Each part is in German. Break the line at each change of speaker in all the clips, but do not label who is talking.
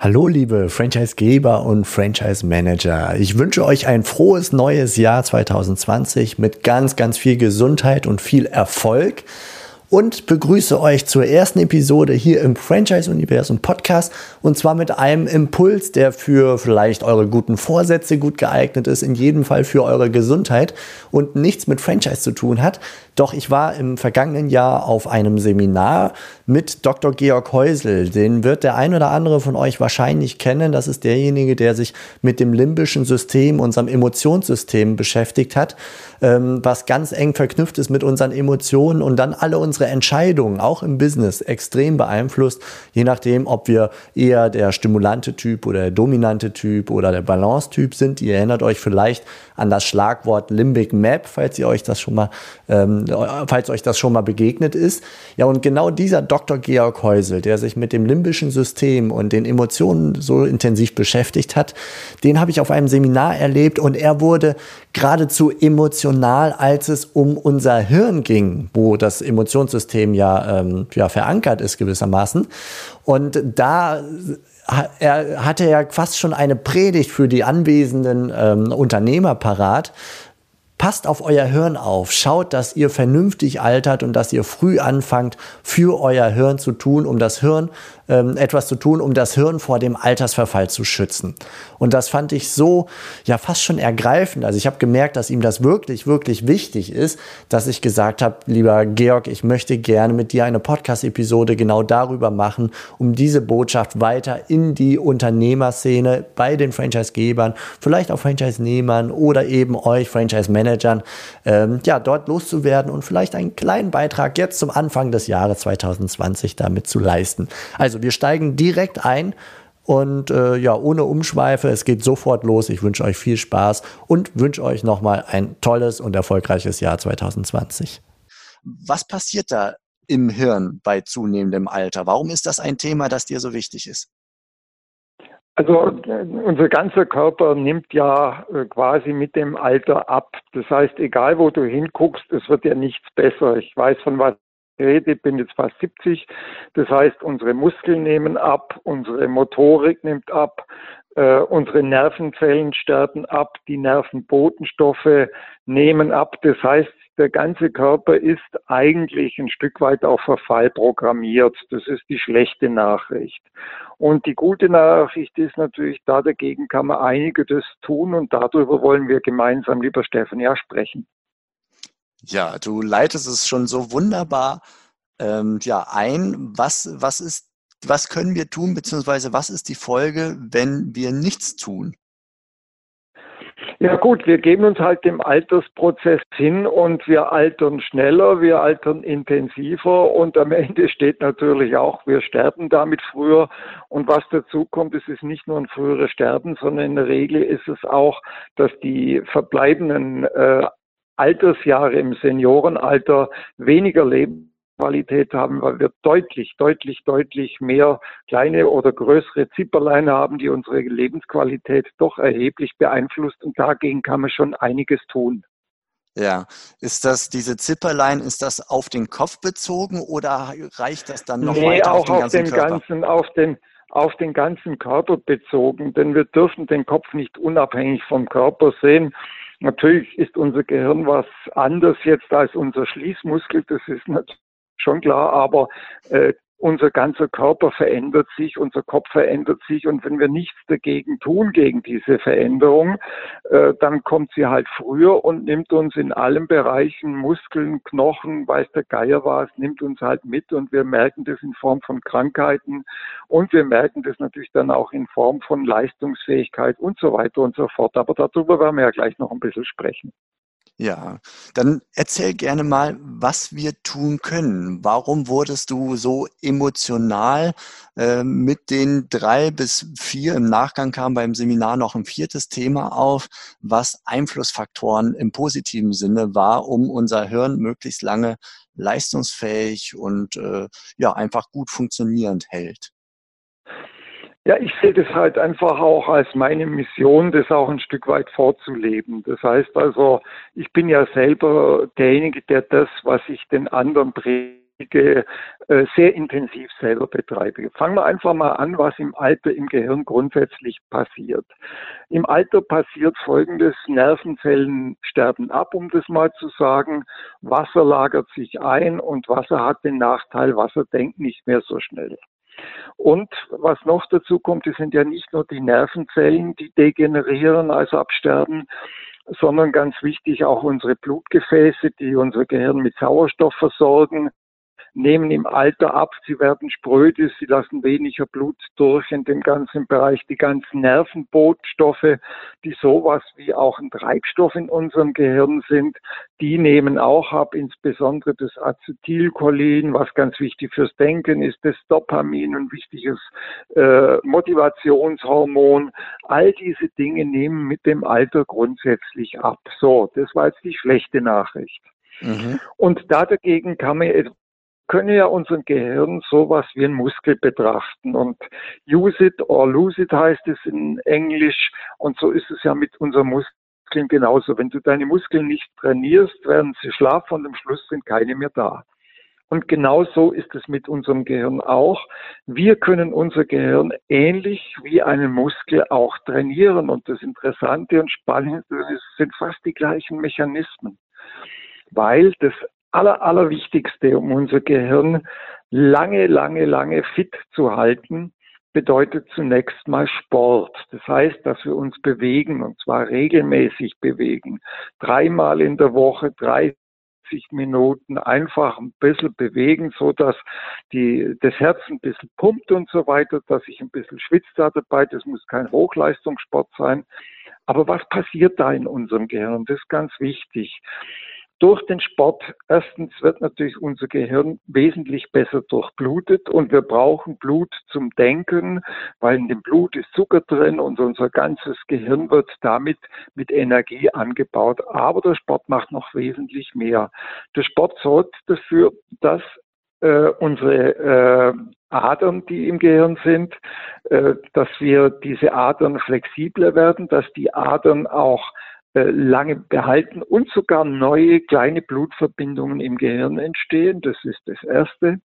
Hallo liebe Franchisegeber und Franchise Manager. Ich wünsche euch ein frohes neues Jahr 2020 mit ganz, ganz viel Gesundheit und viel Erfolg und begrüße euch zur ersten Episode hier im Franchise Universum Podcast und zwar mit einem Impuls, der für vielleicht eure guten Vorsätze gut geeignet ist, in jedem Fall für eure Gesundheit und nichts mit Franchise zu tun hat. Doch ich war im vergangenen Jahr auf einem Seminar mit Dr. Georg Häusel. Den wird der ein oder andere von euch wahrscheinlich kennen. Das ist derjenige, der sich mit dem limbischen System, unserem Emotionssystem beschäftigt hat, ähm, was ganz eng verknüpft ist mit unseren Emotionen und dann alle unsere Entscheidungen, auch im Business, extrem beeinflusst, je nachdem, ob wir eher der stimulante Typ oder der dominante Typ oder der Balance-Typ sind. Ihr erinnert euch vielleicht an das Schlagwort Limbic Map, falls ihr euch das schon mal ähm, falls euch das schon mal begegnet ist. Ja, und genau dieser Dr. Georg Häusel, der sich mit dem limbischen System und den Emotionen so intensiv beschäftigt hat, den habe ich auf einem Seminar erlebt und er wurde geradezu emotional, als es um unser Hirn ging, wo das Emotionssystem ja, ähm, ja verankert ist gewissermaßen. Und da er hatte ja fast schon eine Predigt für die anwesenden ähm, Unternehmer parat, Passt auf euer Hirn auf. Schaut, dass ihr vernünftig altert und dass ihr früh anfangt, für euer Hirn zu tun, um das Hirn ähm, etwas zu tun, um das Hirn vor dem Altersverfall zu schützen. Und das fand ich so, ja, fast schon ergreifend. Also ich habe gemerkt, dass ihm das wirklich, wirklich wichtig ist, dass ich gesagt habe, lieber Georg, ich möchte gerne mit dir eine Podcast-Episode genau darüber machen, um diese Botschaft weiter in die Unternehmerszene bei den Franchise-Gebern, vielleicht auch Franchise-Nehmern oder eben euch Franchise-Managern, ähm, ja, dort loszuwerden und vielleicht einen kleinen Beitrag jetzt zum Anfang des Jahres 2020 damit zu leisten. Also also wir steigen direkt ein und äh, ja, ohne Umschweife, es geht sofort los. Ich wünsche euch viel Spaß und wünsche euch nochmal ein tolles und erfolgreiches Jahr 2020. Was passiert da im Hirn bei zunehmendem Alter? Warum ist das ein Thema, das dir so wichtig ist?
Also unser ganzer Körper nimmt ja äh, quasi mit dem Alter ab. Das heißt, egal wo du hinguckst, es wird ja nichts besser. Ich weiß, von was rede, bin jetzt fast 70. Das heißt, unsere Muskeln nehmen ab, unsere Motorik nimmt ab, äh, unsere Nervenzellen sterben ab, die Nervenbotenstoffe nehmen ab. Das heißt, der ganze Körper ist eigentlich ein Stück weit auf Verfall programmiert. Das ist die schlechte Nachricht. Und die gute Nachricht ist natürlich, da dagegen kann man einiges tun und darüber wollen wir gemeinsam, lieber Steffen, ja sprechen.
Ja, du leitest es schon so wunderbar ähm, ja, ein. Was, was, ist, was können wir tun, beziehungsweise was ist die Folge, wenn wir nichts tun?
Ja gut, wir geben uns halt dem Altersprozess hin und wir altern schneller, wir altern intensiver und am Ende steht natürlich auch, wir sterben damit früher. Und was dazu kommt, es ist nicht nur ein früheres Sterben, sondern in der Regel ist es auch, dass die verbleibenden äh, Altersjahre im Seniorenalter weniger Lebensqualität haben, weil wir deutlich, deutlich, deutlich mehr kleine oder größere Zipperlein haben, die unsere Lebensqualität doch erheblich beeinflusst. Und dagegen kann man schon einiges tun.
Ja, ist das diese Zipperlein, ist das auf den Kopf bezogen oder reicht das dann noch nee, weiter
auch auf den ganzen, auf den ganzen, auf den auf den ganzen Körper bezogen, denn wir dürfen den Kopf nicht unabhängig vom Körper sehen. Natürlich ist unser Gehirn was anders jetzt als unser Schließmuskel, das ist natürlich schon klar, aber äh, unser ganzer Körper verändert sich, unser Kopf verändert sich und wenn wir nichts dagegen tun, gegen diese Veränderung, äh, dann kommt sie halt früher und nimmt uns in allen Bereichen, Muskeln, Knochen, weiß der Geier was, nimmt uns halt mit und wir merken das in Form von Krankheiten und wir merken das natürlich dann auch in Form von Leistungsfähigkeit und so weiter und so fort. Aber darüber werden wir ja gleich noch ein bisschen sprechen.
Ja, dann erzähl gerne mal, was wir tun können. Warum wurdest du so emotional äh, mit den drei bis vier? Im Nachgang kam beim Seminar noch ein viertes Thema auf, was Einflussfaktoren im positiven Sinne war, um unser Hirn möglichst lange leistungsfähig und äh, ja einfach gut funktionierend hält.
Ja, ich sehe das halt einfach auch als meine Mission, das auch ein Stück weit vorzuleben. Das heißt also, ich bin ja selber derjenige, der das, was ich den anderen predige, äh, sehr intensiv selber betreibe. Fangen wir einfach mal an, was im Alter im Gehirn grundsätzlich passiert. Im Alter passiert Folgendes, Nervenzellen sterben ab, um das mal zu sagen. Wasser lagert sich ein und Wasser hat den Nachteil, Wasser denkt nicht mehr so schnell. Und was noch dazu kommt, es sind ja nicht nur die Nervenzellen, die degenerieren, also absterben, sondern ganz wichtig auch unsere Blutgefäße, die unser Gehirn mit Sauerstoff versorgen nehmen im Alter ab, sie werden spröde, sie lassen weniger Blut durch in dem ganzen Bereich. Die ganzen Nervenbootstoffe, die sowas wie auch ein Treibstoff in unserem Gehirn sind, die nehmen auch ab, insbesondere das Acetylcholin, was ganz wichtig fürs Denken ist, das Dopamin, ein wichtiges äh, Motivationshormon. All diese Dinge nehmen mit dem Alter grundsätzlich ab. So, das war jetzt die schlechte Nachricht. Mhm. Und da dagegen kann man können ja unser Gehirn sowas wie ein Muskel betrachten und use it or lose it heißt es in Englisch und so ist es ja mit unseren Muskeln genauso. Wenn du deine Muskeln nicht trainierst, werden sie schlafen und am Schluss sind keine mehr da. Und genau so ist es mit unserem Gehirn auch. Wir können unser Gehirn ähnlich wie einen Muskel auch trainieren. Und das Interessante und Spannende sind fast die gleichen Mechanismen. Weil das aller, allerwichtigste, um unser Gehirn lange, lange, lange fit zu halten, bedeutet zunächst mal Sport. Das heißt, dass wir uns bewegen und zwar regelmäßig bewegen. Dreimal in der Woche, 30 Minuten einfach ein bisschen bewegen, so dass die, das Herz ein bisschen pumpt und so weiter, dass ich ein bisschen schwitzt da dabei. Das muss kein Hochleistungssport sein. Aber was passiert da in unserem Gehirn? Das ist ganz wichtig. Durch den Sport, erstens wird natürlich unser Gehirn wesentlich besser durchblutet und wir brauchen Blut zum Denken, weil in dem Blut ist Zucker drin und unser ganzes Gehirn wird damit mit Energie angebaut. Aber der Sport macht noch wesentlich mehr. Der Sport sorgt dafür, dass äh, unsere äh, Adern, die im Gehirn sind, äh, dass wir diese Adern flexibler werden, dass die Adern auch lange behalten und sogar neue kleine Blutverbindungen im Gehirn entstehen. Das ist das Erste.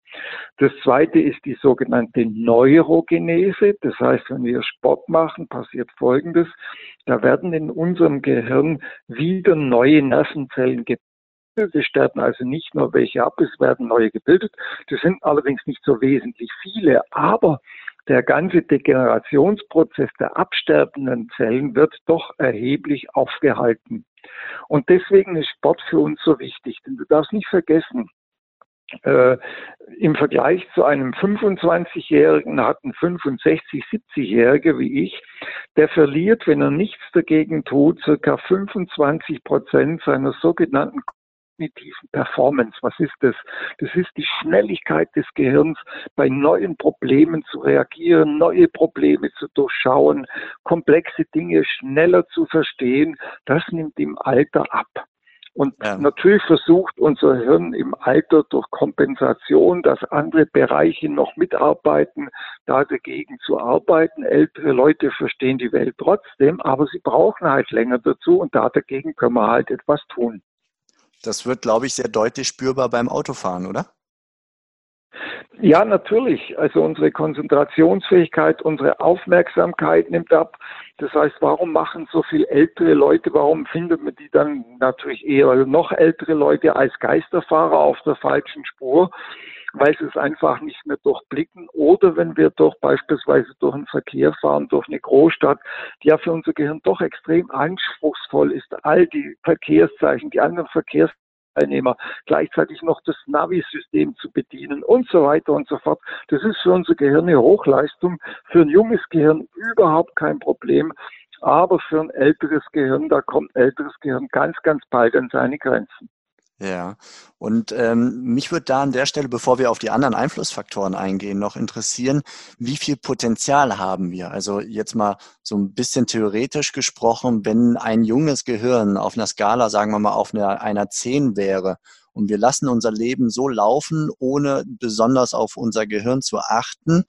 Das Zweite ist die sogenannte Neurogenese. Das heißt, wenn wir Sport machen, passiert Folgendes. Da werden in unserem Gehirn wieder neue Nervenzellen gebildet. Es sterben also nicht nur welche ab, es werden neue gebildet. Das sind allerdings nicht so wesentlich viele, aber der ganze Degenerationsprozess der absterbenden Zellen wird doch erheblich aufgehalten. Und deswegen ist Sport für uns so wichtig. Denn du darfst nicht vergessen, äh, im Vergleich zu einem 25-Jährigen hat ein 65, 70-Jähriger wie ich, der verliert, wenn er nichts dagegen tut, circa 25 Prozent seiner sogenannten kognitiven Performance. Was ist das? Das ist die Schnelligkeit des Gehirns, bei neuen Problemen zu reagieren, neue Probleme zu durchschauen, komplexe Dinge schneller zu verstehen. Das nimmt im Alter ab. Und ja. natürlich versucht unser Hirn im Alter durch Kompensation, dass andere Bereiche noch mitarbeiten, da dagegen zu arbeiten. Ältere Leute verstehen die Welt trotzdem, aber sie brauchen halt länger dazu und da dagegen können wir halt etwas tun.
Das wird, glaube ich, sehr deutlich spürbar beim Autofahren, oder?
Ja, natürlich. Also unsere Konzentrationsfähigkeit, unsere Aufmerksamkeit nimmt ab. Das heißt, warum machen so viele ältere Leute, warum findet man die dann natürlich eher noch ältere Leute als Geisterfahrer auf der falschen Spur? Weil sie es einfach nicht mehr durchblicken. Oder wenn wir doch beispielsweise durch einen Verkehr fahren, durch eine Großstadt, die ja für unser Gehirn doch extrem anspruchsvoll ist, all die Verkehrszeichen, die anderen Verkehrsteilnehmer, gleichzeitig noch das Navi-System zu bedienen und so weiter und so fort. Das ist für unser Gehirn eine Hochleistung, für ein junges Gehirn überhaupt kein Problem. Aber für ein älteres Gehirn, da kommt älteres Gehirn ganz, ganz bald an seine Grenzen.
Ja, und ähm, mich würde da an der Stelle, bevor wir auf die anderen Einflussfaktoren eingehen, noch interessieren, wie viel Potenzial haben wir? Also jetzt mal so ein bisschen theoretisch gesprochen, wenn ein junges Gehirn auf einer Skala, sagen wir mal, auf einer, einer 10 wäre und wir lassen unser Leben so laufen, ohne besonders auf unser Gehirn zu achten,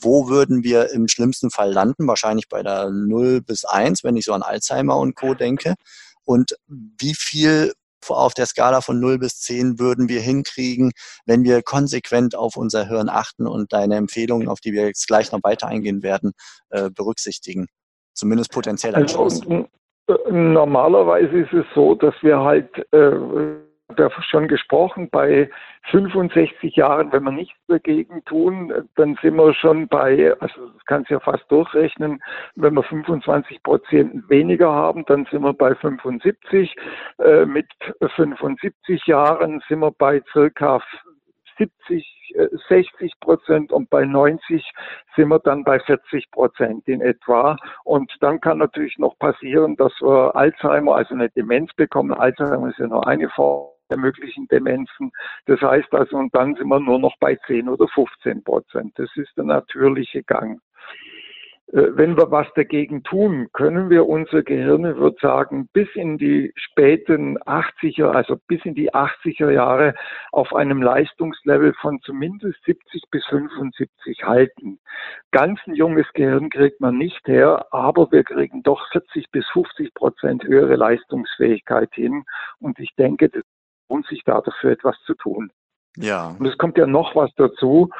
wo würden wir im schlimmsten Fall landen? Wahrscheinlich bei der 0 bis 1, wenn ich so an Alzheimer und Co. denke. Und wie viel auf der Skala von 0 bis 10 würden wir hinkriegen, wenn wir konsequent auf unser Hirn achten und deine Empfehlungen, auf die wir jetzt gleich noch weiter eingehen werden, äh, berücksichtigen? Zumindest potenziell als
also, Chance. Normalerweise ist es so, dass wir halt äh, da schon gesprochen, bei 65 Jahren, wenn wir nichts dagegen tun, dann sind wir schon bei, also das kannst du ja fast durchrechnen, wenn wir 25 Prozent weniger haben, dann sind wir bei 75. Äh, mit 75 Jahren sind wir bei circa 70, 60 äh, Prozent und bei 90 sind wir dann bei 40 Prozent in etwa. Und dann kann natürlich noch passieren, dass wir Alzheimer, also eine Demenz bekommen. Alzheimer ist ja nur eine Form der möglichen Demenzen. Das heißt also, und dann sind wir nur noch bei 10 oder 15 Prozent. Das ist der natürliche Gang. Äh, wenn wir was dagegen tun, können wir unser Gehirn, ich würde sagen, bis in die späten 80er, also bis in die 80er Jahre auf einem Leistungslevel von zumindest 70 bis 75 halten. Ganz ein junges Gehirn kriegt man nicht her, aber wir kriegen doch 40 bis 50 Prozent höhere Leistungsfähigkeit hin. Und ich denke, das lohnt sich da dafür etwas zu tun. Ja. Und es kommt ja noch was dazu.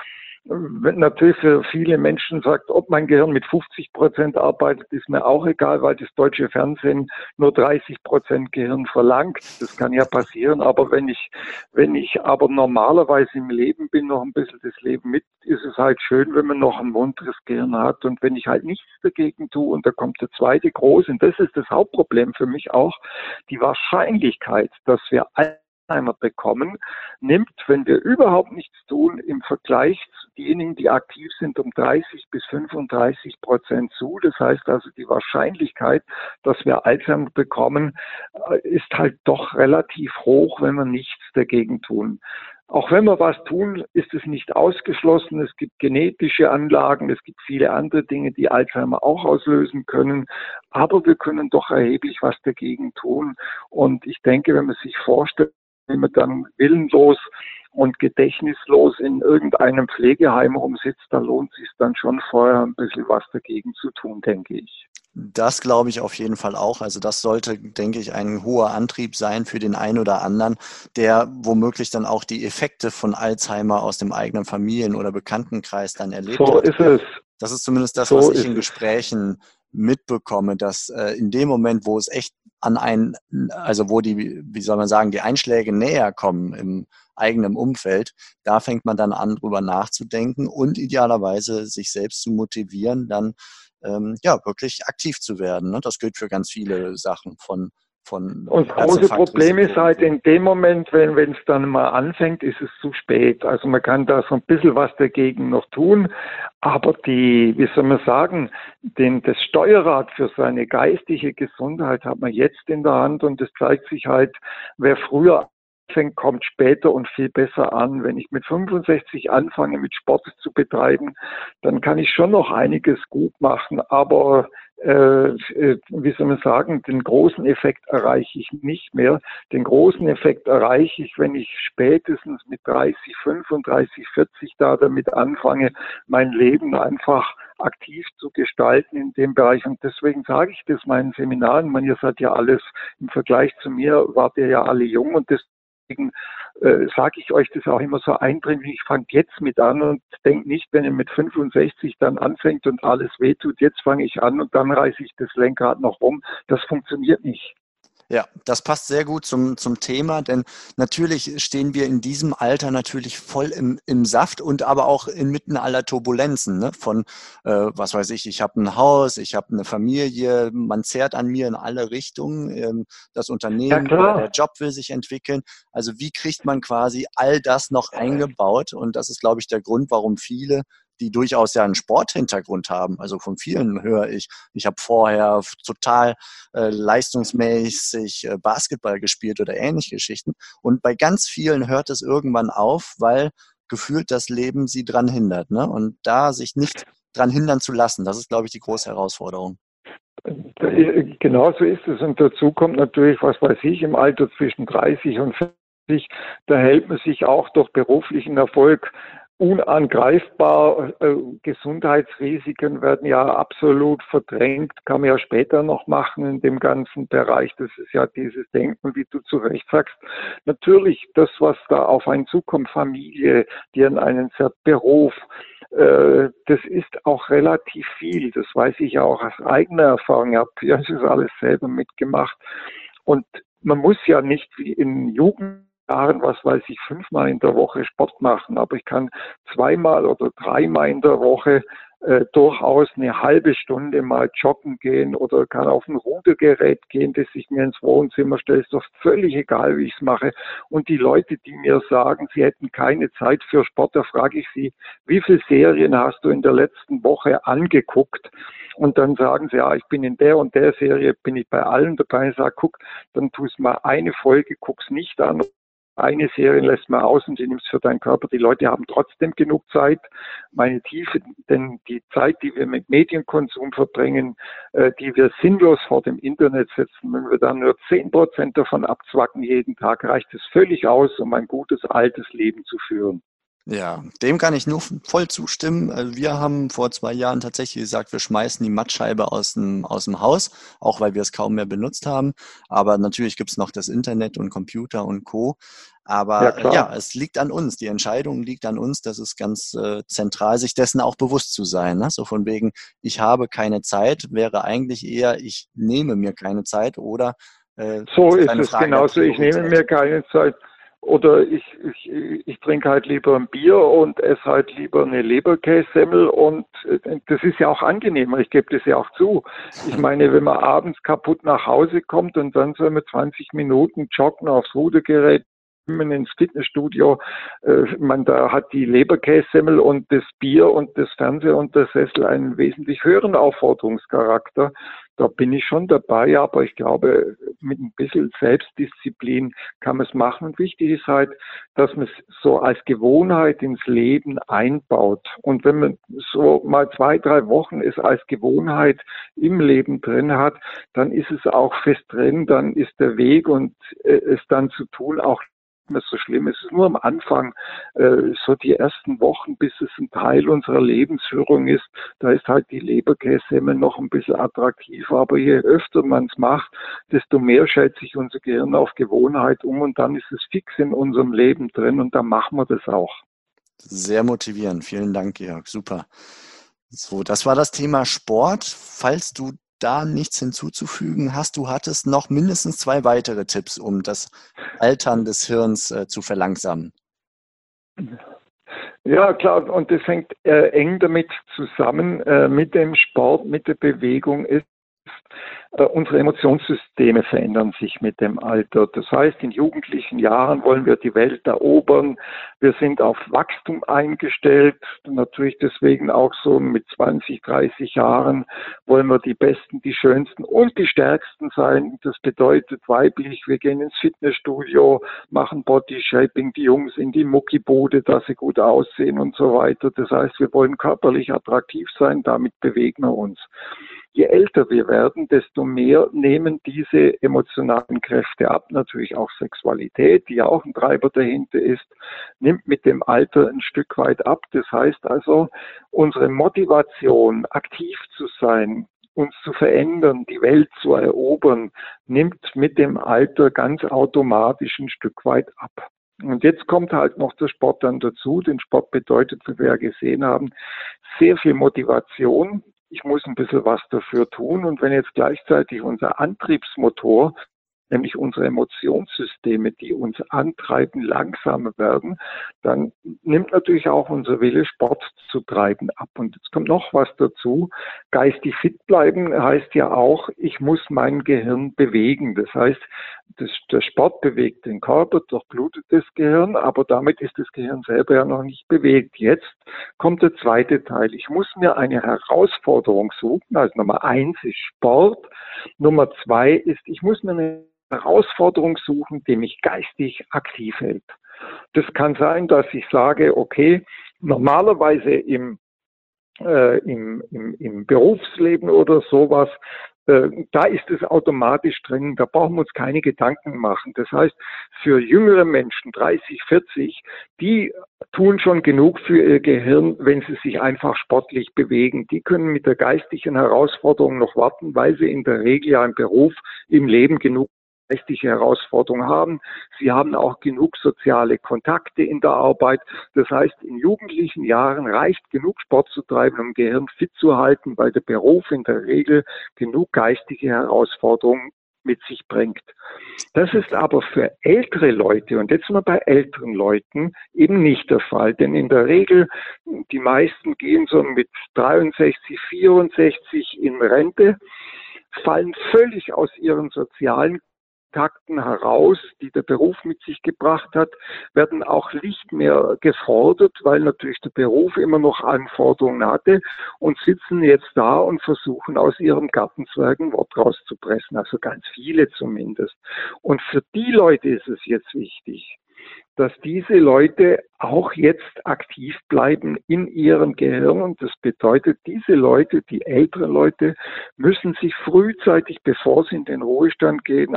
Wenn natürlich für viele Menschen sagt, ob mein Gehirn mit 50 Prozent arbeitet, ist mir auch egal, weil das deutsche Fernsehen nur 30 Prozent Gehirn verlangt. Das kann ja passieren. Aber wenn ich, wenn ich aber normalerweise im Leben bin, noch ein bisschen das Leben mit, ist es halt schön, wenn man noch ein munteres Gehirn hat. Und wenn ich halt nichts dagegen tue, und da kommt der zweite große, und das ist das Hauptproblem für mich auch, die Wahrscheinlichkeit, dass wir Alzheimer bekommen, nimmt, wenn wir überhaupt nichts tun, im Vergleich zu diejenigen, die aktiv sind, um 30 bis 35 Prozent zu. Das heißt also, die Wahrscheinlichkeit, dass wir Alzheimer bekommen, äh, ist halt doch relativ hoch, wenn wir nichts dagegen tun. Auch wenn wir was tun, ist es nicht ausgeschlossen. Es gibt genetische Anlagen, es gibt viele andere Dinge, die Alzheimer auch auslösen können. Aber wir können doch erheblich was dagegen tun. Und ich denke, wenn man sich vorstellt, dann willenlos und gedächtnislos in irgendeinem Pflegeheim rumsitzt, da lohnt es sich dann schon vorher ein bisschen was dagegen zu tun, denke ich.
Das glaube ich auf jeden Fall auch. Also das sollte, denke ich, ein hoher Antrieb sein für den einen oder anderen, der womöglich dann auch die Effekte von Alzheimer aus dem eigenen Familien- oder Bekanntenkreis dann erlebt.
So hat. ist es.
Das ist zumindest das, so was ich in Gesprächen mitbekomme, dass äh, in dem Moment, wo es echt an ein, also wo die, wie soll man sagen, die Einschläge näher kommen im eigenen Umfeld, da fängt man dann an, drüber nachzudenken und idealerweise sich selbst zu motivieren, dann ähm, ja wirklich aktiv zu werden. Ne? Das gilt für ganz viele Sachen von von
und das große Problem ist halt in dem Moment, wenn es dann mal anfängt, ist es zu spät. Also man kann da so ein bisschen was dagegen noch tun, aber die, wie soll man sagen, den, das Steuerrad für seine geistige Gesundheit hat man jetzt in der Hand und es zeigt sich halt, wer früher anfängt, kommt später und viel besser an. Wenn ich mit 65 anfange, mit Sport zu betreiben, dann kann ich schon noch einiges gut machen, aber wie soll man sagen, den großen Effekt erreiche ich nicht mehr. Den großen Effekt erreiche ich, wenn ich spätestens mit 30, 35, 40 da damit anfange, mein Leben einfach aktiv zu gestalten in dem Bereich. Und deswegen sage ich das meinen Seminaren. Man, ihr seid ja alles im Vergleich zu mir, wart ihr ja alle jung und Deswegen äh, sage ich euch das auch immer so eindringlich, fangt jetzt mit an und denkt nicht, wenn ihr mit 65 dann anfängt und alles wehtut, jetzt fange ich an und dann reiße ich das Lenkrad noch rum. Das funktioniert nicht.
Ja, das passt sehr gut zum, zum Thema, denn natürlich stehen wir in diesem Alter natürlich voll im, im Saft und aber auch inmitten aller Turbulenzen. Ne? Von, äh, was weiß ich, ich habe ein Haus, ich habe eine Familie, man zehrt an mir in alle Richtungen, ähm, das Unternehmen, ja, der Job will sich entwickeln. Also wie kriegt man quasi all das noch eingebaut? Und das ist, glaube ich, der Grund, warum viele die durchaus ja einen Sporthintergrund haben. Also von vielen höre ich, ich habe vorher total äh, leistungsmäßig äh, Basketball gespielt oder ähnliche Geschichten. Und bei ganz vielen hört es irgendwann auf, weil gefühlt das Leben sie dran hindert. Ne? Und da sich nicht dran hindern zu lassen, das ist, glaube ich, die große Herausforderung.
Genauso ist es. Und dazu kommt natürlich, was weiß ich, im Alter zwischen 30 und 40, da hält man sich auch durch beruflichen Erfolg unangreifbar. Äh, Gesundheitsrisiken werden ja absolut verdrängt, kann man ja später noch machen in dem ganzen Bereich. Das ist ja dieses Denken, wie du zu Recht sagst. Natürlich das, was da auf einen zukommt, Familie, an einen Beruf, äh, das ist auch relativ viel. Das weiß ich auch aus eigener Erfahrung. Ich habe ja, das alles selber mitgemacht. Und man muss ja nicht wie in Jugend Jahren, was weiß ich, fünfmal in der Woche Sport machen, aber ich kann zweimal oder dreimal in der Woche äh, durchaus eine halbe Stunde mal joggen gehen oder kann auf ein Rudergerät gehen, das ich mir ins Wohnzimmer stelle. Ist doch völlig egal, wie ich es mache. Und die Leute, die mir sagen, sie hätten keine Zeit für Sport, da frage ich sie, wie viele Serien hast du in der letzten Woche angeguckt? Und dann sagen sie, ja, ich bin in der und der Serie, bin ich bei allen dabei. Ich sage, guck, dann tust mal eine Folge, guck's nicht an eine Serie lässt man aus und sie nimmt es für deinen Körper. Die Leute haben trotzdem genug Zeit. Meine Tiefe, denn die Zeit, die wir mit Medienkonsum verbringen, äh, die wir sinnlos vor dem Internet setzen, wenn wir dann nur zehn Prozent davon abzwacken jeden Tag, reicht es völlig aus, um ein gutes altes Leben zu führen.
Ja, dem kann ich nur voll zustimmen. Also wir haben vor zwei Jahren tatsächlich gesagt, wir schmeißen die Mattscheibe aus dem, aus dem Haus, auch weil wir es kaum mehr benutzt haben. Aber natürlich gibt es noch das Internet und Computer und Co. Aber ja, ja, es liegt an uns. Die Entscheidung liegt an uns. Das ist ganz äh, zentral, sich dessen auch bewusst zu sein. Ne? So von wegen, ich habe keine Zeit, wäre eigentlich eher, ich nehme mir keine Zeit oder
äh, so ist es genauso. Ich nehme mir keine Zeit. Oder ich, ich, ich trinke halt lieber ein Bier und esse halt lieber eine Leberkässemmel und äh, das ist ja auch angenehmer, ich gebe das ja auch zu. Ich meine, wenn man abends kaputt nach Hause kommt und dann soll man 20 Minuten joggen aufs Rudergerät ins Fitnessstudio, äh, man da hat die Leberkässemmel und das Bier und das Fernseher und der Sessel einen wesentlich höheren Aufforderungscharakter da bin ich schon dabei, aber ich glaube, mit ein bisschen Selbstdisziplin kann man es machen. Und wichtig ist halt, dass man es so als Gewohnheit ins Leben einbaut. Und wenn man so mal zwei, drei Wochen es als Gewohnheit im Leben drin hat, dann ist es auch fest drin, dann ist der Weg und äh, es dann zu tun auch mehr so schlimm. Es ist nur am Anfang, äh, so die ersten Wochen, bis es ein Teil unserer Lebensführung ist, da ist halt die Leberkässemmel noch ein bisschen attraktiver. Aber je öfter man es macht, desto mehr stellt sich unser Gehirn auf Gewohnheit um und dann ist es fix in unserem Leben drin und dann machen wir das auch.
Sehr motivierend. Vielen Dank, Georg. Super. So, das war das Thema Sport. Falls du da nichts hinzuzufügen hast. Du hattest noch mindestens zwei weitere Tipps, um das Altern des Hirns äh, zu verlangsamen.
Ja, klar, und das hängt äh, eng damit zusammen, äh, mit dem Sport, mit der Bewegung ist unsere Emotionssysteme verändern sich mit dem Alter. Das heißt, in jugendlichen Jahren wollen wir die Welt erobern. Wir sind auf Wachstum eingestellt. Natürlich deswegen auch so mit 20, 30 Jahren wollen wir die Besten, die Schönsten und die Stärksten sein. Das bedeutet weiblich, wir gehen ins Fitnessstudio, machen Body Shaping, die Jungs in die Muckibude, dass sie gut aussehen und so weiter. Das heißt, wir wollen körperlich attraktiv sein, damit bewegen wir uns je älter wir werden, desto mehr nehmen diese emotionalen Kräfte ab. Natürlich auch Sexualität, die ja auch ein Treiber dahinter ist, nimmt mit dem Alter ein Stück weit ab. Das heißt also, unsere Motivation, aktiv zu sein, uns zu verändern, die Welt zu erobern, nimmt mit dem Alter ganz automatisch ein Stück weit ab. Und jetzt kommt halt noch der Sport dann dazu. Den Sport bedeutet, wie wir ja gesehen haben, sehr viel Motivation, ich muss ein bisschen was dafür tun. Und wenn jetzt gleichzeitig unser Antriebsmotor nämlich unsere Emotionssysteme, die uns antreiben, langsamer werden, dann nimmt natürlich auch unser Wille, Sport zu treiben ab. Und jetzt kommt noch was dazu. Geistig fit bleiben heißt ja auch, ich muss mein Gehirn bewegen. Das heißt, das, der Sport bewegt den Körper, durchblutet das Gehirn, aber damit ist das Gehirn selber ja noch nicht bewegt. Jetzt kommt der zweite Teil. Ich muss mir eine Herausforderung suchen. Also Nummer eins ist Sport. Nummer zwei ist, ich muss mir eine Herausforderung suchen, die mich geistig aktiv hält. Das kann sein, dass ich sage, okay, normalerweise im, äh, im, im, im Berufsleben oder sowas, äh, da ist es automatisch drin, da brauchen wir uns keine Gedanken machen. Das heißt, für jüngere Menschen, 30, 40, die tun schon genug für ihr Gehirn, wenn sie sich einfach sportlich bewegen. Die können mit der geistigen Herausforderung noch warten, weil sie in der Regel ja im Beruf, im Leben genug rechtliche Herausforderungen haben. Sie haben auch genug soziale Kontakte in der Arbeit. Das heißt, in jugendlichen Jahren reicht genug Sport zu treiben, um Gehirn fit zu halten, weil der Beruf in der Regel genug geistige Herausforderungen mit sich bringt. Das ist aber für ältere Leute, und jetzt wir bei älteren Leuten, eben nicht der Fall. Denn in der Regel, die meisten gehen so mit 63, 64 in Rente, fallen völlig aus ihren sozialen Kontakten heraus, die der Beruf mit sich gebracht hat, werden auch nicht mehr gefordert, weil natürlich der Beruf immer noch Anforderungen hatte und sitzen jetzt da und versuchen aus ihrem Gartenzwerg ein Wort rauszupressen, also ganz viele zumindest. Und für die Leute ist es jetzt wichtig, dass diese Leute auch jetzt aktiv bleiben in ihrem Gehirn. Und das bedeutet, diese Leute, die älteren Leute, müssen sich frühzeitig, bevor sie in den Ruhestand gehen,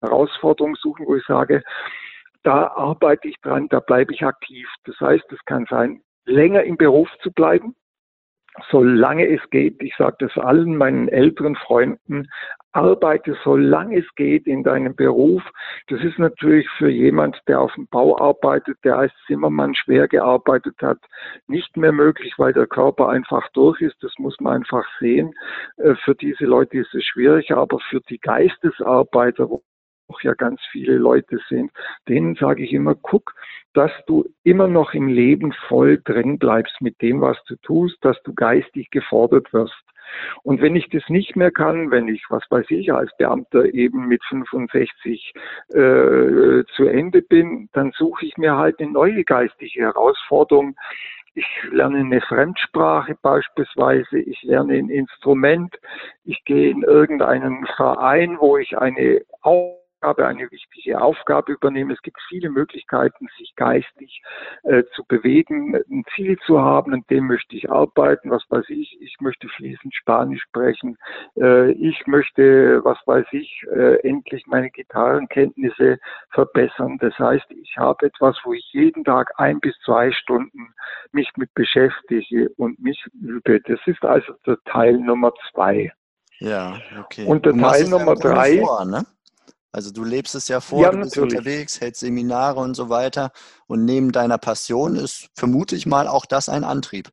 Herausforderung suchen, wo ich sage, da arbeite ich dran, da bleibe ich aktiv. Das heißt, es kann sein, länger im Beruf zu bleiben, solange es geht. Ich sage das allen meinen älteren Freunden, arbeite solange es geht in deinem Beruf. Das ist natürlich für jemand, der auf dem Bau arbeitet, der als Zimmermann schwer gearbeitet hat, nicht mehr möglich, weil der Körper einfach durch ist. Das muss man einfach sehen. Äh, für diese Leute ist es schwierig, aber für die Geistesarbeiter, auch ja ganz viele Leute sind, denen sage ich immer, guck, dass du immer noch im Leben voll drin bleibst mit dem, was du tust, dass du geistig gefordert wirst. Und wenn ich das nicht mehr kann, wenn ich, was weiß ich, als Beamter eben mit 65 äh, zu Ende bin, dann suche ich mir halt eine neue geistige Herausforderung. Ich lerne eine Fremdsprache beispielsweise, ich lerne ein Instrument, ich gehe in irgendeinen Verein, wo ich eine Aufgabe, eine wichtige Aufgabe übernehmen. Es gibt viele Möglichkeiten, sich geistig äh, zu bewegen, ein Ziel zu haben, an dem möchte ich arbeiten, was weiß ich, ich möchte fließend Spanisch sprechen, äh, ich möchte, was weiß ich, äh, endlich meine Gitarrenkenntnisse verbessern. Das heißt, ich habe etwas, wo ich jeden Tag ein bis zwei Stunden mich mit beschäftige und mich übe. Das ist also der Teil Nummer zwei.
Ja, okay.
Und der Teil Nummer drei. Vor, ne?
Also du lebst es ja vor, ja, du bist natürlich. unterwegs, hältst Seminare und so weiter. Und neben deiner Passion ist, vermute ich mal, auch das ein Antrieb.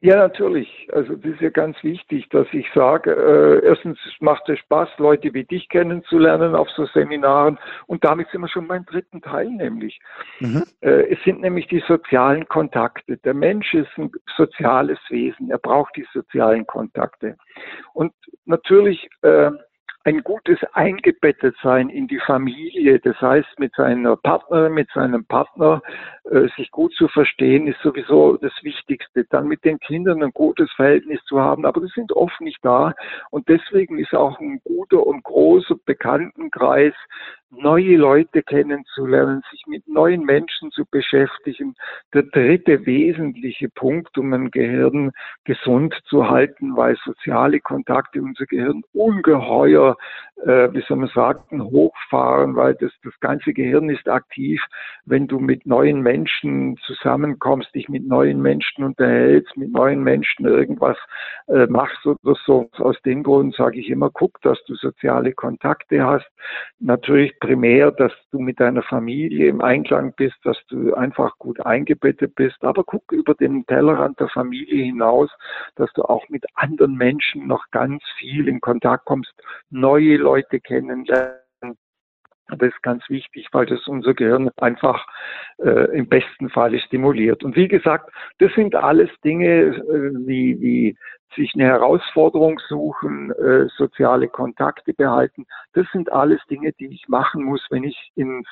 Ja, natürlich. Also das ist ja ganz wichtig, dass ich sage, äh, erstens macht es Spaß, Leute wie dich kennenzulernen auf so Seminaren. Und damit sind wir schon beim dritten Teil nämlich. Mhm. Äh, es sind nämlich die sozialen Kontakte. Der Mensch ist ein soziales Wesen. Er braucht die sozialen Kontakte. Und natürlich äh, ein gutes Eingebettetsein in die Familie, das heißt mit seiner Partnerin, mit seinem Partner äh, sich gut zu verstehen, ist sowieso das Wichtigste. Dann mit den Kindern ein gutes Verhältnis zu haben, aber die sind oft nicht da. Und deswegen ist auch ein guter und großer Bekanntenkreis neue Leute kennenzulernen, sich mit neuen Menschen zu beschäftigen. Der dritte wesentliche Punkt, um ein Gehirn gesund zu halten, weil soziale Kontakte unser Gehirn ungeheuer, äh, wie soll man sagen, hochfahren, weil das, das ganze Gehirn ist aktiv, wenn du mit neuen Menschen zusammenkommst, dich mit neuen Menschen unterhältst, mit neuen Menschen irgendwas äh, machst oder so. Aus dem Grund sage ich immer, guck, dass du soziale Kontakte hast. Natürlich primär, dass du mit deiner Familie im Einklang bist, dass du einfach gut eingebettet bist. Aber guck über den Tellerrand der Familie hinaus, dass du auch mit anderen Menschen noch ganz viel in Kontakt kommst, neue Leute kennenlernst Das ist ganz wichtig, weil das unser Gehirn einfach äh, im besten Falle stimuliert. Und wie gesagt, das sind alles Dinge äh, wie, wie sich eine Herausforderung suchen, äh, soziale Kontakte behalten. Das sind alles Dinge, die ich machen muss, wenn ich ins,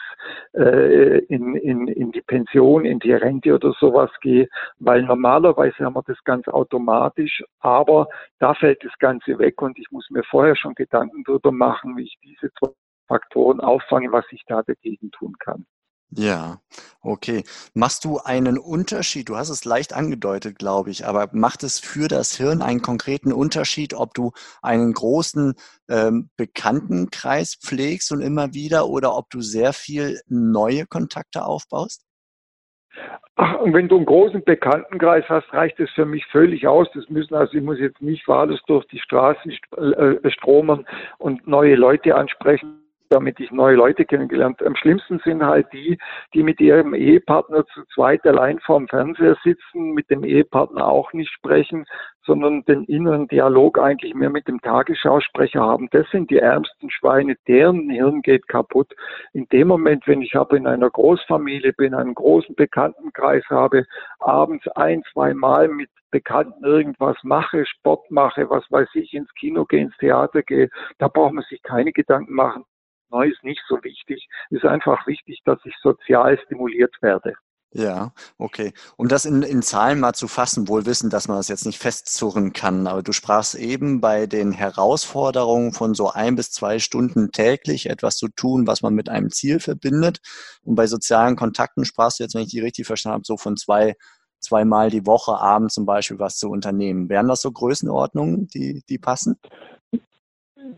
äh, in, in, in die Pension, in die Rente oder sowas gehe, weil normalerweise haben wir das ganz automatisch, aber da fällt das Ganze weg und ich muss mir vorher schon Gedanken darüber machen, wie ich diese Faktoren auffange, was ich da dagegen tun kann.
Ja, okay. Machst du einen Unterschied? Du hast es leicht angedeutet, glaube ich, aber macht es für das Hirn einen konkreten Unterschied, ob du einen großen ähm, Bekanntenkreis pflegst und immer wieder oder ob du sehr viel neue Kontakte aufbaust?
Ach, und wenn du einen großen Bekanntenkreis hast, reicht es für mich völlig aus. Das müssen also, ich muss jetzt nicht alles durch die Straßen äh, stromen und neue Leute ansprechen damit ich neue Leute kennengelernt. Am schlimmsten sind halt die, die mit ihrem Ehepartner zu zweit allein vorm Fernseher sitzen, mit dem Ehepartner auch nicht sprechen, sondern den inneren Dialog eigentlich mehr mit dem Tagesschausprecher haben. Das sind die ärmsten Schweine, deren Hirn geht kaputt. In dem Moment, wenn ich aber in einer Großfamilie bin, einen großen Bekanntenkreis habe, abends ein, zwei Mal mit Bekannten irgendwas mache, Sport mache, was weiß ich, ins Kino gehe, ins Theater gehe, da braucht man sich keine Gedanken machen. Neu ist nicht so wichtig. Es ist einfach wichtig, dass ich sozial stimuliert werde.
Ja, okay. Um das in, in Zahlen mal zu fassen, wohl wissen, dass man das jetzt nicht festzurren kann, aber du sprachst eben bei den Herausforderungen von so ein bis zwei Stunden täglich etwas zu tun, was man mit einem Ziel verbindet. Und bei sozialen Kontakten sprachst du jetzt, wenn ich die richtig verstanden habe, so von zwei, zweimal die Woche abends zum Beispiel was zu unternehmen. Wären das so Größenordnungen, die, die passen?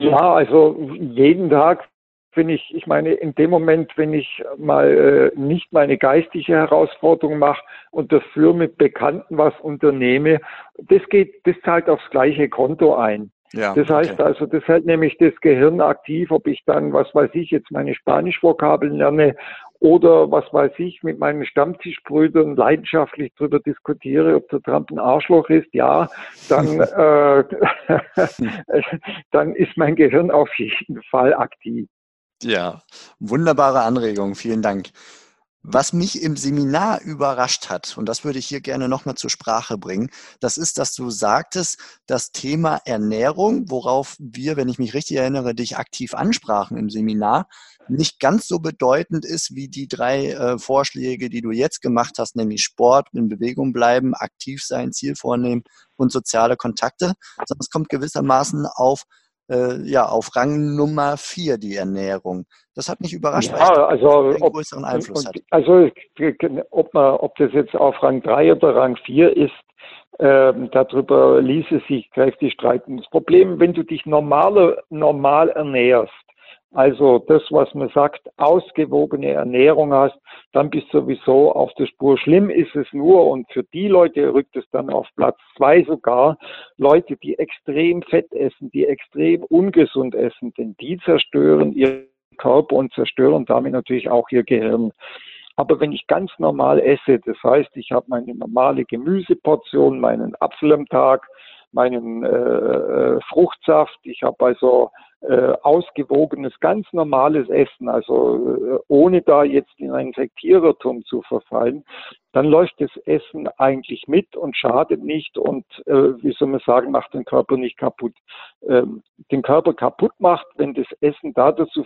Ja, also jeden Tag wenn ich, ich meine, in dem Moment, wenn ich mal äh, nicht meine geistige Herausforderung mache und dafür mit Bekannten was unternehme, das geht, das zahlt aufs gleiche Konto ein. Ja, das heißt okay. also, das hält nämlich das Gehirn aktiv, ob ich dann, was weiß ich, jetzt meine Spanischvokabeln lerne oder was weiß ich, mit meinen Stammtischbrüdern leidenschaftlich darüber diskutiere, ob der Trump ein Arschloch ist, ja, dann, äh, dann ist mein Gehirn auf jeden Fall aktiv.
Ja, wunderbare Anregung. Vielen Dank. Was mich im Seminar überrascht hat, und das würde ich hier gerne nochmal zur Sprache bringen, das ist, dass du sagtest, das Thema Ernährung, worauf wir, wenn ich mich richtig erinnere, dich aktiv ansprachen im Seminar, nicht ganz so bedeutend ist wie die drei äh, Vorschläge, die du jetzt gemacht hast, nämlich Sport, in Bewegung bleiben, aktiv sein, Ziel vornehmen und soziale Kontakte, sondern es kommt gewissermaßen auf äh, ja, auf Rang Nummer vier die Ernährung. Das hat mich überrascht,
ja, weil also, ob, größeren Einfluss und, hat. Also ob, man, ob das jetzt auf Rang drei oder Rang vier ist, äh, darüber ließe sich kräftig streiten. Das Problem, wenn du dich normal, normal ernährst, also das, was man sagt, ausgewogene Ernährung hast, dann bist du sowieso auf der Spur. Schlimm ist es nur, und für die Leute rückt es dann auf Platz zwei sogar, Leute, die extrem fett essen, die extrem ungesund essen, denn die zerstören ihren Körper und zerstören damit natürlich auch ihr Gehirn. Aber wenn ich ganz normal esse, das heißt, ich habe meine normale Gemüseportion, meinen Apfel am Tag, meinen äh, äh Fruchtsaft, ich habe also äh, ausgewogenes, ganz normales Essen, also äh, ohne da jetzt in ein Sektierertum zu verfallen, dann läuft das Essen eigentlich mit und schadet nicht und, äh, wie soll man sagen, macht den Körper nicht kaputt. Ähm, den Körper kaputt macht, wenn das Essen da dazu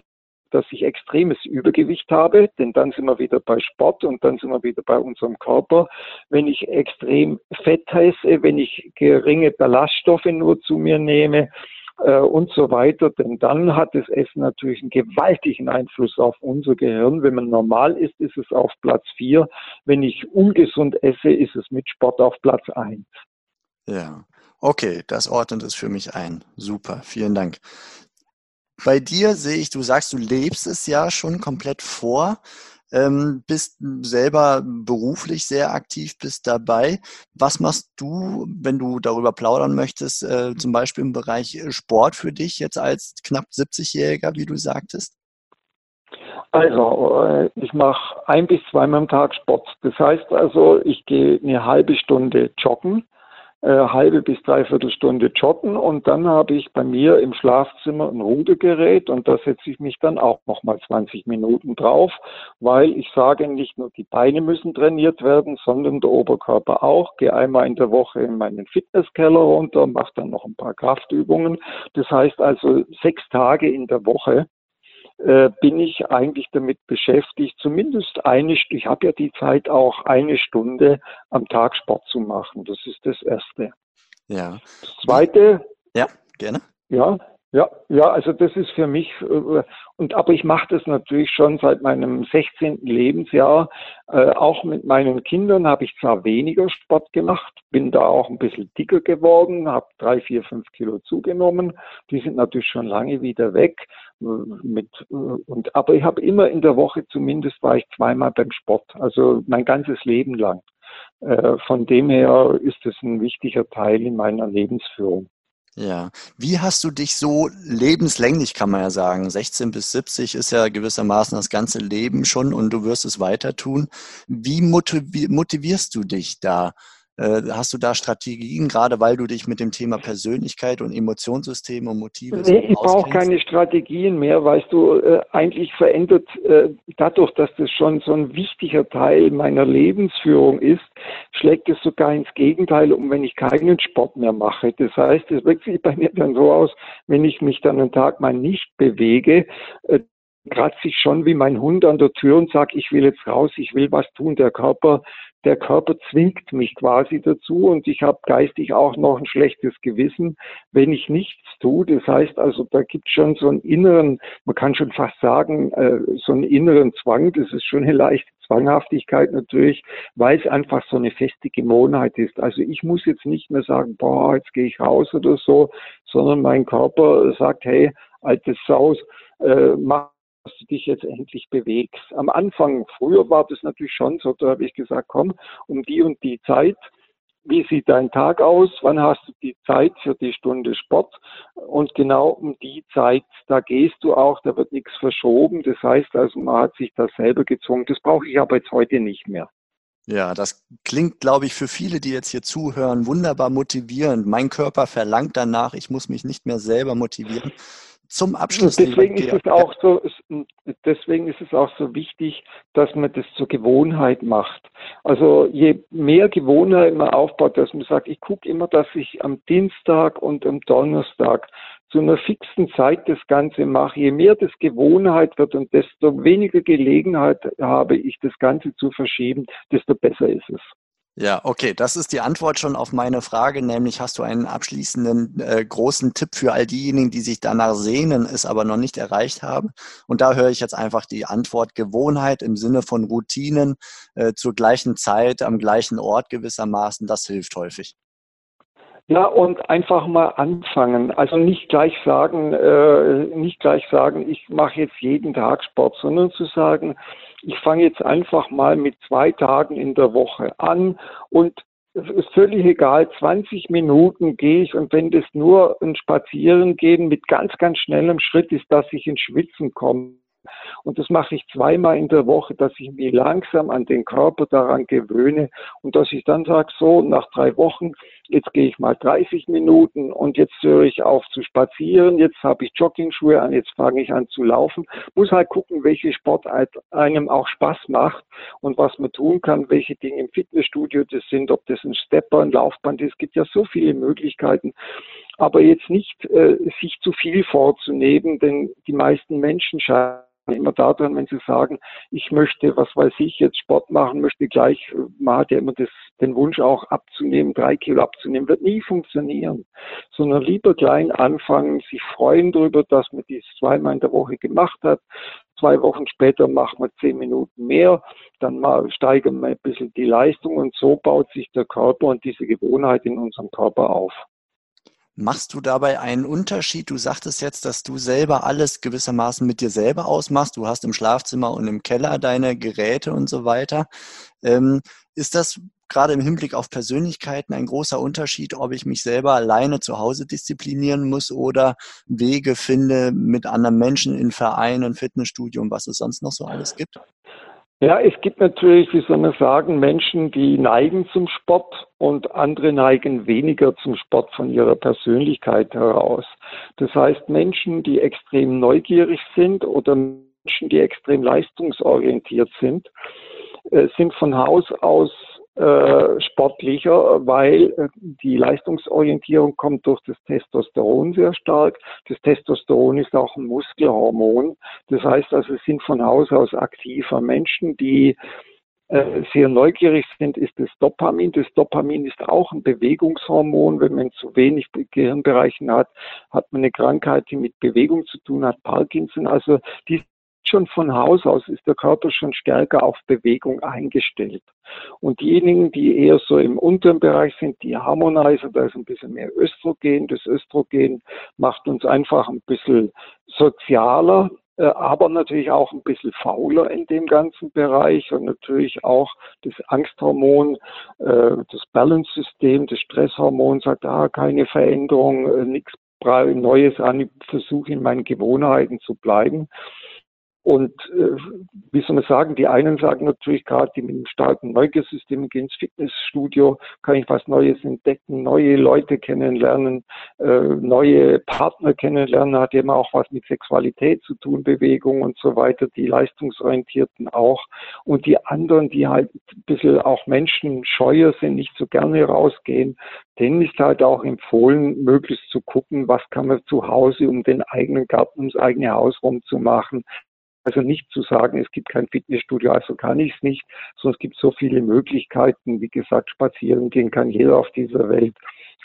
dass ich extremes Übergewicht habe, denn dann sind wir wieder bei Sport und dann sind wir wieder bei unserem Körper. Wenn ich extrem Fett esse, wenn ich geringe Ballaststoffe nur zu mir nehme, äh, und so weiter. Denn dann hat das Essen natürlich einen gewaltigen Einfluss auf unser Gehirn. Wenn man normal ist, ist es auf Platz vier. Wenn ich ungesund esse, ist es mit Sport auf Platz eins.
Ja, okay, das ordnet es für mich ein. Super, vielen Dank. Bei dir sehe ich, du sagst, du lebst es ja schon komplett vor ähm, bist selber beruflich sehr aktiv, bist dabei. Was machst du, wenn du darüber plaudern möchtest, äh, zum Beispiel im Bereich Sport für dich jetzt als knapp 70-Jähriger, wie du sagtest?
Also, äh, ich mache ein bis zweimal am Tag Sport. Das heißt also, ich gehe eine halbe Stunde joggen. Äh, halbe bis dreiviertel Stunde joggen und dann habe ich bei mir im Schlafzimmer ein Rudergerät und da setze ich mich dann auch nochmal 20 Minuten drauf, weil ich sage, nicht nur die Beine müssen trainiert werden, sondern der Oberkörper auch. Gehe einmal in der Woche in meinen Fitnesskeller runter, mache dann noch ein paar Kraftübungen. Das heißt also sechs Tage in der Woche bin ich eigentlich damit beschäftigt, zumindest eine, ich habe ja die Zeit auch eine Stunde am Tag Sport zu machen. Das ist das Erste.
Ja.
Das Zweite.
Ja, gerne.
Ja, ja, ja, also das ist für mich, äh, und aber ich mache das natürlich schon seit meinem 16. Lebensjahr. Äh, auch mit meinen Kindern habe ich zwar weniger Sport gemacht, bin da auch ein bisschen dicker geworden, habe drei, vier, fünf Kilo zugenommen. Die sind natürlich schon lange wieder weg. Äh, mit, und, aber ich habe immer in der Woche zumindest war ich zweimal beim Sport, also mein ganzes Leben lang. Von dem her ist es ein wichtiger Teil in meiner Lebensführung.
Ja. Wie hast du dich so lebenslänglich, kann man ja sagen, 16 bis 70 ist ja gewissermaßen das ganze Leben schon und du wirst es weiter tun. Wie motivierst du dich da? Äh, hast du da Strategien, gerade weil du dich mit dem Thema Persönlichkeit und Emotionssystem und Motive
Nee, ich brauche keine Strategien mehr, weißt du, äh, eigentlich verändert äh, dadurch, dass das schon so ein wichtiger Teil meiner Lebensführung ist, schlägt es sogar ins Gegenteil um, wenn ich keinen Sport mehr mache. Das heißt, es wirkt sich bei mir dann so aus, wenn ich mich dann einen Tag mal nicht bewege, kratze ich schon wie mein Hund an der Tür und sage, ich will jetzt raus, ich will was tun. Der Körper der Körper zwingt mich quasi dazu und ich habe geistig auch noch ein schlechtes Gewissen, wenn ich nichts tue. Das heißt also, da gibt es schon so einen inneren, man kann schon fast sagen, äh, so einen inneren Zwang. Das ist schon eine leichte Zwanghaftigkeit natürlich, weil es einfach so eine feste Gewohnheit ist. Also ich muss jetzt nicht mehr sagen, boah, jetzt gehe ich raus oder so, sondern mein Körper sagt, hey, altes Saus, äh, mach dass du dich jetzt endlich bewegst. Am Anfang, früher war das natürlich schon so, da habe ich gesagt, komm, um die und die Zeit, wie sieht dein Tag aus? Wann hast du die Zeit für die Stunde Sport? Und genau um die Zeit, da gehst du auch, da wird nichts verschoben. Das heißt also, man hat sich das selber gezwungen. Das brauche ich aber jetzt heute nicht mehr.
Ja, das klingt, glaube ich, für viele, die jetzt hier zuhören, wunderbar motivierend. Mein Körper verlangt danach, ich muss mich nicht mehr selber motivieren zum Abschluss.
Deswegen ist, es auch so, deswegen ist es auch so wichtig, dass man das zur Gewohnheit macht. Also je mehr Gewohnheit man aufbaut, dass man sagt, ich gucke immer, dass ich am Dienstag und am Donnerstag zu einer fixen Zeit das Ganze mache. Je mehr das Gewohnheit wird und desto weniger Gelegenheit habe ich, das Ganze zu verschieben, desto besser ist es.
Ja, okay, das ist die Antwort schon auf meine Frage, nämlich hast du einen abschließenden äh, großen Tipp für all diejenigen, die sich danach sehnen, es aber noch nicht erreicht haben? Und da höre ich jetzt einfach die Antwort Gewohnheit im Sinne von Routinen äh, zur gleichen Zeit, am gleichen Ort gewissermaßen, das hilft häufig.
Ja, und einfach mal anfangen. Also nicht gleich sagen, äh, nicht gleich sagen, ich mache jetzt jeden Tag Sport, sondern zu sagen, ich fange jetzt einfach mal mit zwei Tagen in der Woche an und es ist völlig egal, 20 Minuten gehe ich und wenn das nur ein Spazierengehen mit ganz, ganz schnellem Schritt ist, dass ich ins Schwitzen komme, und das mache ich zweimal in der Woche, dass ich mich langsam an den Körper daran gewöhne und dass ich dann sage, so nach drei Wochen, jetzt gehe ich mal 30 Minuten und jetzt höre ich auf zu spazieren, jetzt habe ich Joggingschuhe an, jetzt fange ich an zu laufen. Muss halt gucken, welche Sport einem auch Spaß macht und was man tun kann, welche Dinge im Fitnessstudio das sind, ob das ein Stepper, ein Laufband ist. Es gibt ja so viele Möglichkeiten aber jetzt nicht äh, sich zu viel vorzunehmen, denn die meisten Menschen scheinen immer daran, wenn sie sagen, ich möchte, was weiß ich, jetzt Sport machen, möchte gleich, man hat ja immer das, den Wunsch auch abzunehmen, drei Kilo abzunehmen, wird nie funktionieren, sondern lieber klein anfangen, sich freuen darüber, dass man dies zweimal in der Woche gemacht hat, zwei Wochen später machen wir zehn Minuten mehr, dann mal steigern wir ein bisschen die Leistung und so baut sich der Körper und diese Gewohnheit in unserem Körper auf.
Machst du dabei einen Unterschied? Du sagtest jetzt, dass du selber alles gewissermaßen mit dir selber ausmachst. Du hast im Schlafzimmer und im Keller deine Geräte und so weiter. Ähm, ist das gerade im Hinblick auf Persönlichkeiten ein großer Unterschied, ob ich mich selber alleine zu Hause disziplinieren muss oder Wege finde mit anderen Menschen in Vereinen, Fitnessstudio und was es sonst noch so alles gibt?
Ja, es gibt natürlich, wie soll man sagen, Menschen, die neigen zum Sport und andere neigen weniger zum Sport von ihrer Persönlichkeit heraus. Das heißt, Menschen, die extrem neugierig sind oder Menschen, die extrem leistungsorientiert sind, äh, sind von Haus aus sportlicher, weil äh, die Leistungsorientierung kommt durch das Testosteron sehr stark. Das Testosteron ist auch ein Muskelhormon. Das heißt also, es sind von Haus aus aktiver Menschen, die äh, sehr neugierig sind, ist das Dopamin. Das Dopamin ist auch ein Bewegungshormon. Wenn man zu wenig Gehirnbereichen hat, hat man eine Krankheit, die mit Bewegung zu tun hat, Parkinson. Also die schon von Haus aus ist der Körper schon stärker auf Bewegung eingestellt. Und diejenigen, die eher so im unteren Bereich sind, die Harmonizer, da ist ein bisschen mehr Östrogen. Das Östrogen macht uns einfach ein bisschen sozialer, äh, aber natürlich auch ein bisschen fauler in dem ganzen Bereich und natürlich auch das Angsthormon, äh, das Balance-System, das Stresshormon sagt, ah, keine Veränderung, äh, nichts Neues an, ich versuche in meinen Gewohnheiten zu bleiben. Und äh, wie soll man sagen, die einen sagen natürlich gerade, die mit einem starken Neugiersystem gehen ins Fitnessstudio, kann ich was Neues entdecken, neue Leute kennenlernen, äh, neue Partner kennenlernen, hat immer auch was mit Sexualität zu tun, Bewegung und so weiter, die Leistungsorientierten auch. Und die anderen, die halt ein bisschen auch Menschen scheuer sind, nicht so gerne rausgehen, denen ist halt auch empfohlen, möglichst zu gucken, was kann man zu Hause um den eigenen Garten, ums eigene Haus rum zu machen, also nicht zu sagen, es gibt kein Fitnessstudio, also kann ich es nicht, sondern es gibt so viele Möglichkeiten. Wie gesagt, spazieren gehen kann jeder auf dieser Welt.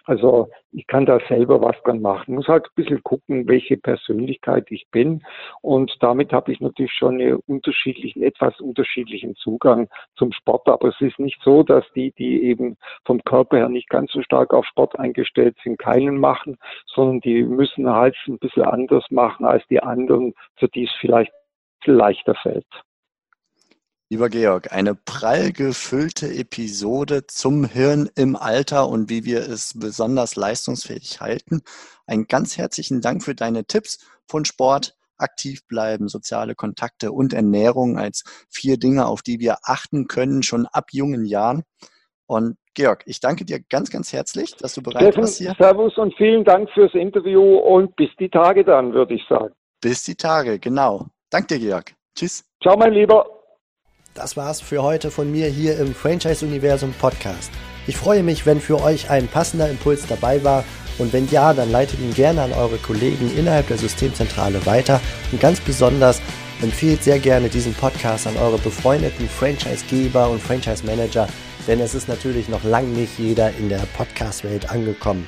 Also ich kann da selber was dran machen. Muss halt ein bisschen gucken, welche Persönlichkeit ich bin. Und damit habe ich natürlich schon einen unterschiedlichen, etwas unterschiedlichen Zugang zum Sport. Aber es ist nicht so, dass die, die eben vom Körper her nicht ganz so stark auf Sport eingestellt sind, keinen machen, sondern die müssen halt ein bisschen anders machen als die anderen, für die es vielleicht leichter fällt.
Lieber Georg, eine prall gefüllte Episode zum Hirn im Alter und wie wir es besonders leistungsfähig halten. Einen ganz herzlichen Dank für deine Tipps von Sport, aktiv bleiben, soziale Kontakte und Ernährung als vier Dinge, auf die wir achten können, schon ab jungen Jahren. Und Georg, ich danke dir ganz, ganz herzlich, dass du bereit Steffen, warst hier.
Servus und vielen Dank fürs Interview und bis die Tage dann, würde ich sagen.
Bis die Tage, genau. Danke dir, Georg. Tschüss.
Ciao, mein Lieber.
Das war's für heute von mir hier im Franchise-Universum Podcast. Ich freue mich, wenn für euch ein passender Impuls dabei war und wenn ja, dann leitet ihn gerne an eure Kollegen innerhalb der Systemzentrale weiter und ganz besonders empfehlt sehr gerne diesen Podcast an eure befreundeten Franchise-Geber und Franchise-Manager, denn es ist natürlich noch lang nicht jeder in der Podcast-Welt angekommen.